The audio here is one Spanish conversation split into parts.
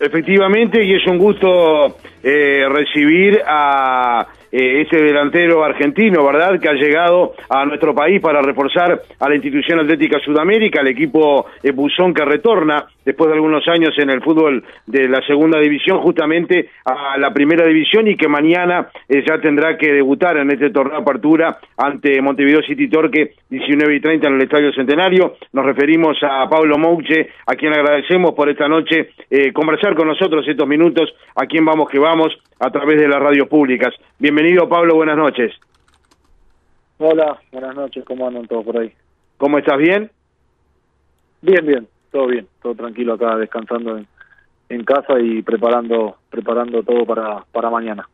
Efectivamente, y es un gusto eh, recibir a eh, ese delantero argentino, ¿verdad?, que ha llegado a nuestro país para reforzar a la institución atlética Sudamérica, el equipo eh, Buzón que retorna después de algunos años en el fútbol de la segunda división, justamente a la primera división y que mañana eh, ya tendrá que debutar en este torneo de apertura ante Montevideo City Torque 19 y 30 en el Estadio Centenario. Nos referimos a Pablo Mouche, a quien agradecemos por esta noche conversar con nosotros estos minutos, a quien vamos que vamos a través de las radios públicas. Bienvenido, Pablo, buenas noches. Hola, buenas noches, ¿cómo andan todos por ahí? ¿Cómo estás? ¿Bien? Bien, bien, todo bien, todo tranquilo acá, descansando en, en casa y preparando preparando todo para, para mañana.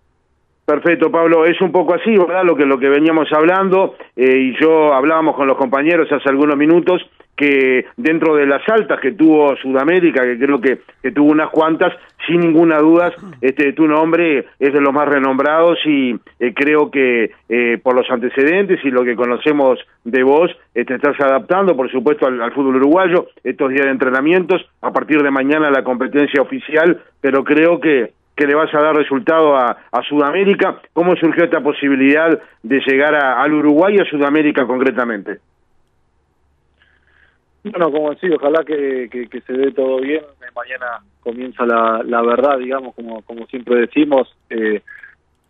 Perfecto, Pablo. Es un poco así, ¿verdad? Lo que, lo que veníamos hablando, eh, y yo hablábamos con los compañeros hace algunos minutos, que dentro de las altas que tuvo Sudamérica, que creo que, tuvo unas cuantas, sin ninguna duda, este, tu nombre es de los más renombrados y eh, creo que eh, por los antecedentes y lo que conocemos de vos, te este, estás adaptando, por supuesto, al, fútbol uruguayo, estos días de entrenamientos, a partir de mañana la competencia oficial, pero creo que que le vas a dar resultado a, Sudamérica. ¿Cómo surgió esta posibilidad de llegar al Uruguay y a Sudamérica concretamente? Bueno, como decía, ojalá que, que, se dé todo bien. Mañana comienza la, la verdad, digamos, como, como siempre decimos. Eh,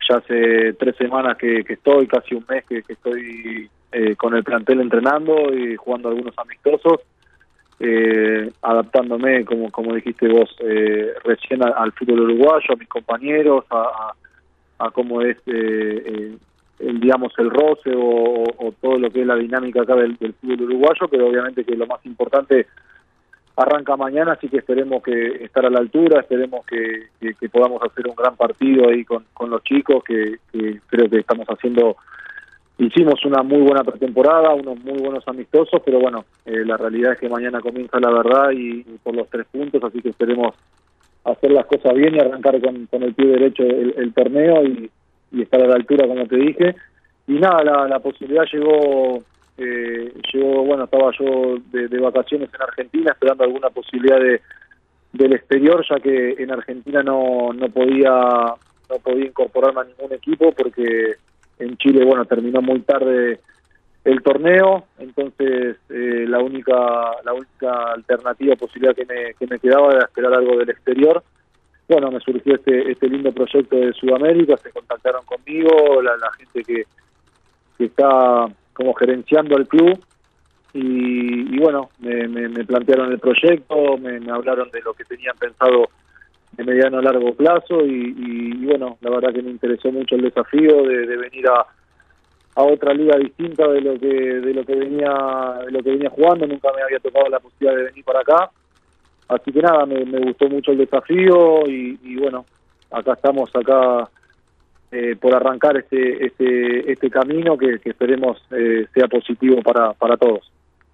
ya hace tres semanas que, estoy, casi un mes que, estoy eh, con el plantel entrenando y jugando algunos amistosos eh, adaptándome, como, como dijiste vos, eh, recién al, fútbol uruguayo, a mis compañeros, a, a, cómo es, eh, eh, el, digamos, el roce o, todo lo que es la dinámica acá del, fútbol uruguayo, pero obviamente que lo más importante arranca mañana, así que esperemos que estar a la altura, esperemos que, que, podamos hacer un gran partido ahí con, con los chicos, que, que creo que estamos haciendo hicimos una muy buena pretemporada, unos muy buenos amistosos, pero bueno, eh, la realidad es que mañana comienza la verdad y, por los tres puntos, así que esperemos hacer las cosas bien y arrancar con, con el pie derecho el, torneo y, estar a la altura, como te dije. Y nada, la, posibilidad llegó, eh, llegó, bueno, estaba yo de, vacaciones en Argentina esperando alguna posibilidad de del exterior, ya que en Argentina no, no podía no podía incorporarme a ningún equipo porque en Chile, bueno, terminó muy tarde el torneo, entonces eh, la única la única alternativa, posibilidad que me, que me quedaba era esperar algo del exterior. Bueno, me surgió este, este lindo proyecto de Sudamérica, se contactaron conmigo, la, gente que, que está como gerenciando el club, y, bueno, me, me, plantearon el proyecto, me, me hablaron de lo que tenían pensado de mediano a largo plazo y, bueno, la verdad que me interesó mucho el desafío de, venir a, a otra liga distinta de lo que de lo que venía de lo que venía jugando, nunca me había tocado la posibilidad de venir para acá. Así que nada, me, gustó mucho el desafío y, bueno, acá estamos acá eh, por arrancar este este este camino que, esperemos eh, sea positivo para para todos.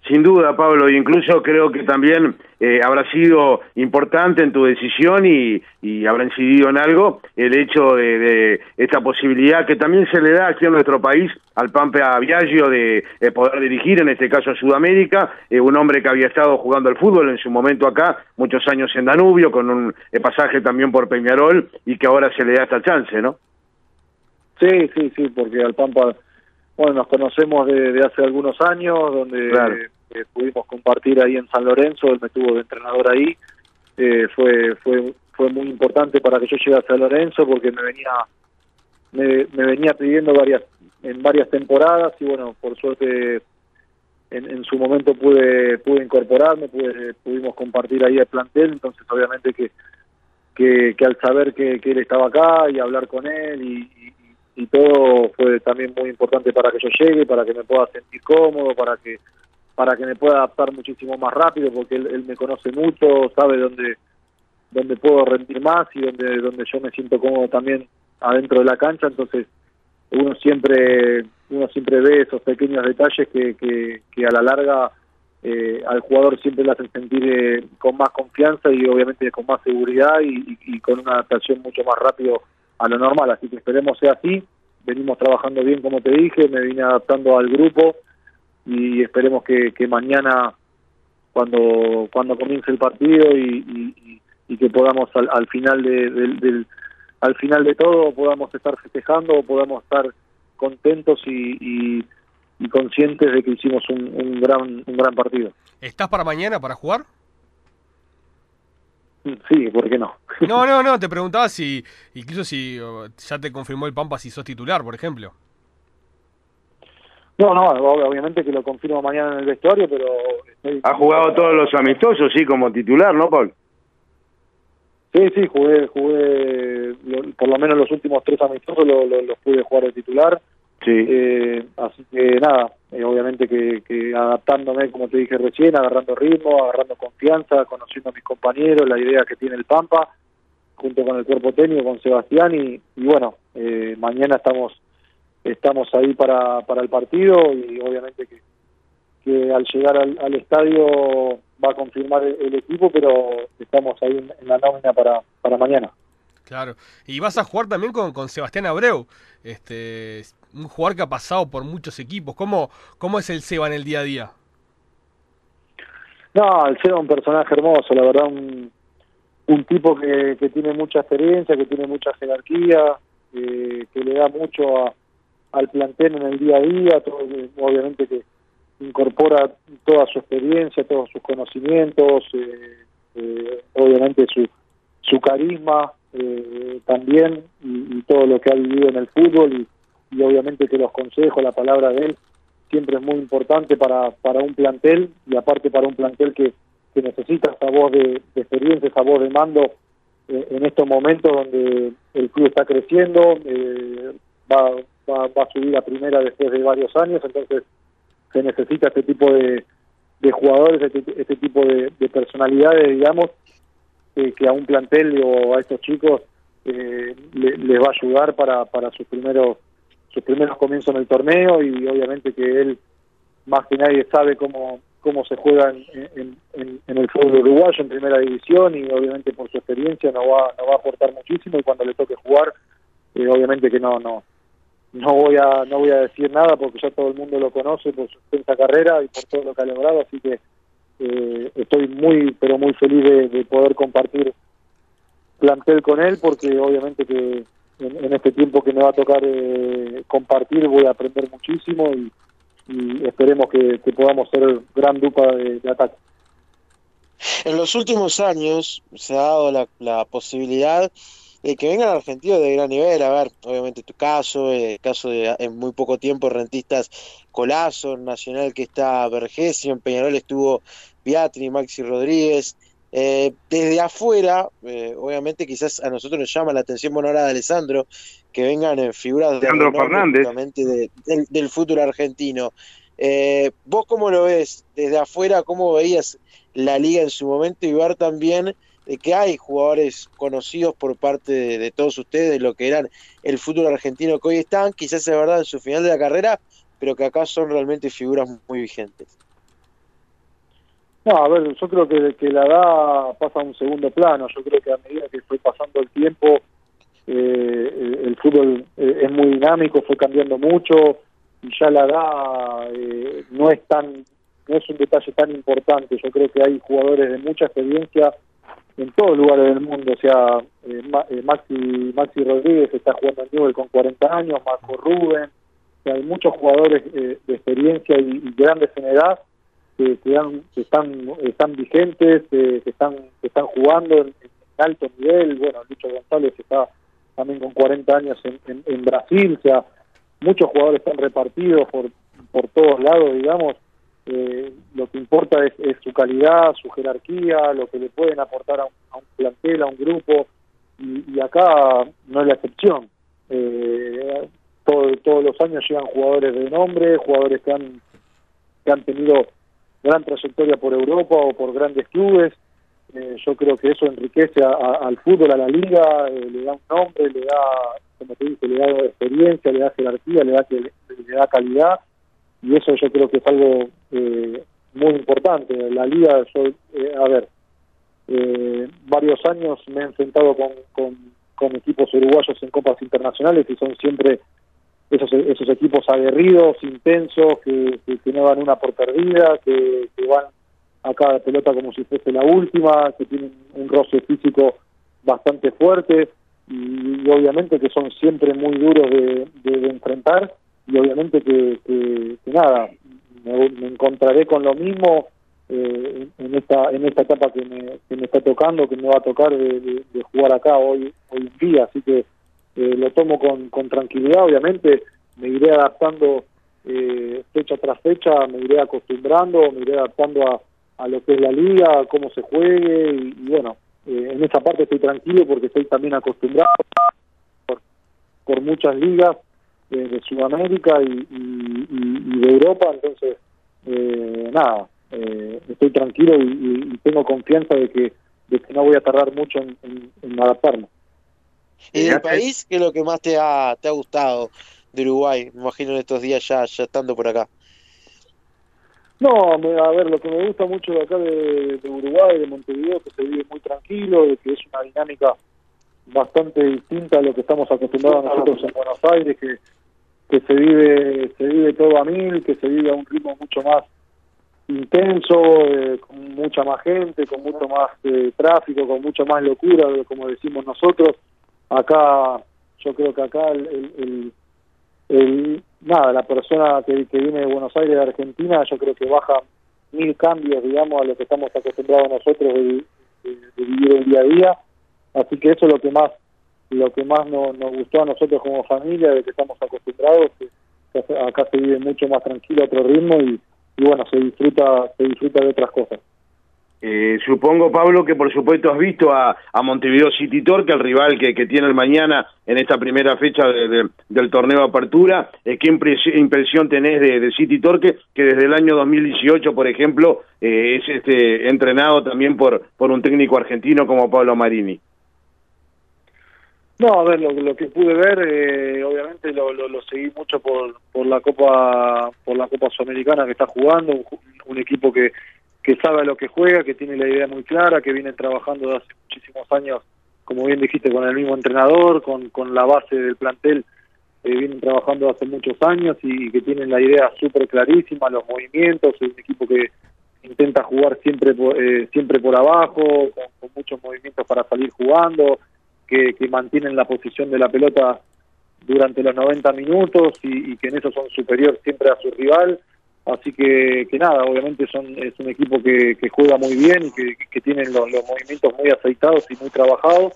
Sin duda, Pablo, incluso creo que también eh, habrá sido importante en tu decisión y, habrá incidido en algo el hecho de, esta posibilidad que también se le da aquí en nuestro país al Pampa Viaggio de, poder dirigir, en este caso a Sudamérica, eh, un hombre que había estado jugando al fútbol en su momento acá, muchos años en Danubio, con un eh, pasaje también por Peñarol y que ahora se le da esta chance, ¿no? Sí, sí, sí, porque al Pampa bueno, nos conocemos de, hace algunos años, donde eh, pudimos compartir ahí en San Lorenzo, él me tuvo de entrenador ahí, eh, fue fue fue muy importante para que yo llegue a San Lorenzo porque me venía me, venía pidiendo varias en varias temporadas y bueno por suerte en, en, su momento pude pude incorporarme pude, pudimos compartir ahí el plantel entonces obviamente que que, que al saber que, que, él estaba acá y hablar con él y, y todo fue también muy importante para que yo llegue para que me pueda sentir cómodo para que para que me pueda adaptar muchísimo más rápido, porque él, me conoce mucho, sabe dónde, dónde puedo rendir más y dónde, dónde yo me siento cómodo también adentro de la cancha, entonces uno siempre uno siempre ve esos pequeños detalles que, que, a la larga eh, al jugador siempre le hacen sentir eh, con más confianza y obviamente con más seguridad y, y, con una adaptación mucho más rápido a lo normal, así que esperemos sea así, venimos trabajando bien como te dije, me vine adaptando al grupo, y esperemos que, que mañana cuando cuando comience el partido y, y que podamos al, final de, del, al final de todo podamos estar festejando, podamos estar contentos y, y, conscientes de que hicimos un, un, gran un gran partido. ¿Estás para mañana para jugar? Sí, ¿por qué no? No, no, no, te preguntaba si, incluso si ya te confirmó el Pampa si sos titular, por ejemplo. No, no, obviamente que lo confirmo mañana en el vestuario, pero... Ha jugado todos los amistosos, sí, como titular, ¿no, Paul? Sí, sí, jugué, jugué por lo menos los últimos tres amistosos los pude jugar de titular. Sí. Eh, así que nada, eh, obviamente que, que, adaptándome, como te dije recién, agarrando ritmo, agarrando confianza, conociendo a mis compañeros, la idea que tiene el Pampa, junto con el cuerpo técnico, con Sebastián, y, y bueno, eh, mañana estamos estamos ahí para, para el partido y obviamente que, que al llegar al, estadio va a confirmar el, equipo, pero estamos ahí en, la nómina para, para mañana. Claro, y vas a jugar también con, con Sebastián Abreu, este, un jugador que ha pasado por muchos equipos. ¿Cómo, cómo es el Seba en el día a día? No, el Seba es un personaje hermoso, la verdad, un, un tipo que, que tiene mucha experiencia, que tiene mucha jerarquía, que le da mucho a, al plantel en el día a día, obviamente que incorpora toda su experiencia, todos sus conocimientos, eh, eh, obviamente su, su carisma eh, también y, todo lo que ha vivido en el fútbol y, obviamente que los consejos, la palabra de él siempre es muy importante para, para un plantel y aparte para un plantel que, que necesita esa voz de, experiencia, esa voz de mando en estos momentos donde el club está creciendo, va, va, a subir a primera después de varios años, entonces se necesita este tipo de, de jugadores, este, este tipo de, personalidades, digamos, que a un plantel o a estos chicos eh, les va a ayudar para, para sus primeros sus primeros comienzos en el torneo y obviamente que él más que nadie sabe cómo cómo se juega en, en, el fútbol uruguayo en primera división y obviamente por su experiencia no va no va a aportar muchísimo y cuando le toque jugar eh, obviamente que no no no voy a no voy a decir nada porque ya todo el mundo lo conoce por su extensa carrera y por todo lo que ha logrado así que eh, estoy muy pero muy feliz de, poder compartir plantel con él porque obviamente que en, este tiempo que me va a tocar eh, compartir voy a aprender muchísimo y, esperemos que, podamos ser gran dupla de, ataque. En los últimos años se ha dado la, la posibilidad eh, que vengan argentinos de gran nivel, a ver, obviamente tu caso, el caso de en muy poco tiempo rentistas Colazo, Nacional que está Vergesio, en Peñarol estuvo Beatri, Maxi Rodríguez, eh, desde afuera, eh, obviamente quizás a nosotros nos llama la atención, bueno, ahora de Alessandro, que vengan en figuras de de, del, del futuro argentino. ¿Vos cómo lo ves desde afuera? ¿Cómo veías la liga en su momento y ver también de que hay jugadores conocidos por parte de, todos ustedes, de lo que eran el fútbol argentino que hoy están, quizás es verdad en su final de la carrera, pero que acá son realmente figuras muy vigentes. No, a ver, yo creo que, que la edad pasa a un segundo plano, yo creo que a medida que fue pasando el tiempo, eh, el fútbol eh, es muy dinámico, fue cambiando mucho, y ya la edad eh, no es tan no es un detalle tan importante, yo creo que hay jugadores de mucha experiencia en todos lugares del mundo, o sea, eh, eh, Maxi, Maxi Rodríguez está jugando en Newell con 40 años, Marco Rubén, hay muchos jugadores eh, de experiencia y, grandes en edad que, que, están están vigentes, que están que están jugando en, alto nivel, bueno, Lucho González está también con 40 años en, en Brasil, o sea, muchos jugadores están repartidos por, por todos lados, digamos, eh, lo que importa es, su calidad, su jerarquía, lo que le pueden aportar a un, plantel, a un grupo, y, acá no es la excepción. Eh, todos los años llegan jugadores de nombre, jugadores que han, que han tenido gran trayectoria por Europa o por grandes clubes. Eh, yo creo que eso enriquece al fútbol, a la liga, eh, le da un nombre, le da, como te dije, le da experiencia, le da jerarquía, le da, le da calidad y eso yo creo que es algo eh, muy importante. La liga, yo, eh, a ver, eh, varios años me he enfrentado con, con, equipos uruguayos en copas internacionales y son siempre esos, esos equipos aguerridos, intensos, que, que, no dan una por perdida, que, van a cada pelota como si fuese la última, que tienen un roce físico bastante fuerte y, obviamente que son siempre muy duros de, enfrentar y obviamente que, nada, me, encontraré con lo mismo eh, en esta en esta etapa que me, que me está tocando, que me va a tocar de, jugar acá hoy hoy en día, así que eh, lo tomo con, con tranquilidad, obviamente me iré adaptando eh, fecha tras fecha, me iré acostumbrando, me iré adaptando a, a lo que es la liga, a cómo se juegue y, bueno, eh, en esa parte estoy tranquilo porque estoy también acostumbrado por muchas ligas de Sudamérica y, y, de Europa, entonces nada, estoy tranquilo y, tengo confianza de que, de que no voy a tardar mucho en, en adaptarme. ¿Y del país qué es lo que más te ha, te ha gustado de Uruguay? Me imagino en estos días ya, ya estando por acá. No, a ver, lo que me gusta mucho de acá de, Uruguay, de Montevideo, que se vive muy tranquilo, de que es una dinámica bastante distinta a lo que estamos acostumbrados nosotros en Buenos Aires, que, que se vive se vive todo a mil, que se vive a un ritmo mucho más intenso, eh, con mucha más gente, con mucho más eh, tráfico, con mucha más locura, como decimos nosotros. Acá yo creo que acá el, el, nada la persona que, viene de Buenos Aires de Argentina yo creo que baja mil cambios digamos a lo que estamos acostumbrados nosotros de, vivir el día a día. Así que eso es lo que más lo que más nos, nos gustó a nosotros como familia de que estamos acostumbrados que, acá se vive mucho más tranquilo otro ritmo y, bueno se disfruta se disfruta de otras cosas eh, supongo, Pablo, que por supuesto has visto a, a Montevideo City Torque, el rival que, que, tiene el mañana en esta primera fecha del torneo de apertura. Eh, ¿Qué impresión tenés de, City Torque, que desde el año 2018, por ejemplo, eh, es este entrenado también por, por un técnico argentino como Pablo Marini? No, a ver, lo, que pude ver, eh, obviamente lo, lo, seguí mucho por, por la Copa por la Copa Sudamericana que está jugando, un equipo que que sabe lo que juega, que tiene la idea muy clara, que viene trabajando desde hace muchísimos años, como bien dijiste, con el mismo entrenador, con, con la base del plantel, eh, vienen trabajando hace muchos años y, que tienen la idea súper clarísima, los movimientos, es un equipo que intenta jugar siempre eh, siempre por abajo, con, muchos movimientos para salir jugando, que, que mantienen la posición de la pelota durante los 90 minutos y, que en eso son superior siempre a su rival Así que, nada, obviamente son, es un equipo que, que juega muy bien y que, que tienen los, los, movimientos muy aceitados y muy trabajados.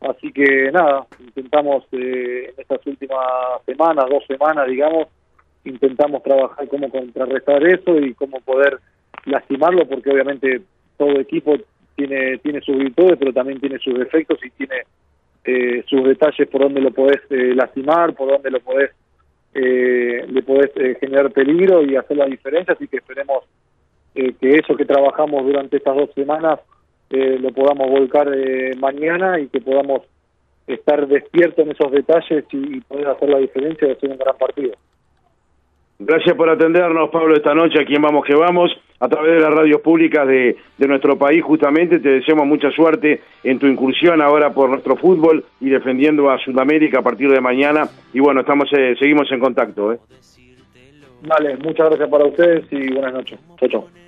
Así que nada, intentamos eh, en estas últimas semanas, dos semanas, digamos, intentamos trabajar cómo contrarrestar eso y cómo poder lastimarlo, porque obviamente todo equipo tiene, tiene sus virtudes, pero también tiene sus defectos y tiene eh, sus detalles por donde lo podés eh, lastimar, por donde lo podés eh, le podés eh, generar peligro y hacer la diferencia, así que esperemos eh, que eso que trabajamos durante estas dos semanas lo podamos volcar mañana y que podamos estar despiertos en esos detalles y, poder hacer la diferencia de hacer un gran partido. Gracias por atendernos, Pablo, esta noche aquí en Vamos que Vamos, a través de las radios públicas de, de, nuestro país. Justamente te deseamos mucha suerte en tu incursión ahora por nuestro fútbol y defendiendo a Sudamérica a partir de mañana. Y bueno, estamos eh, seguimos en contacto. ¿eh? Vale, muchas gracias para ustedes y buenas noches. Chao, chao.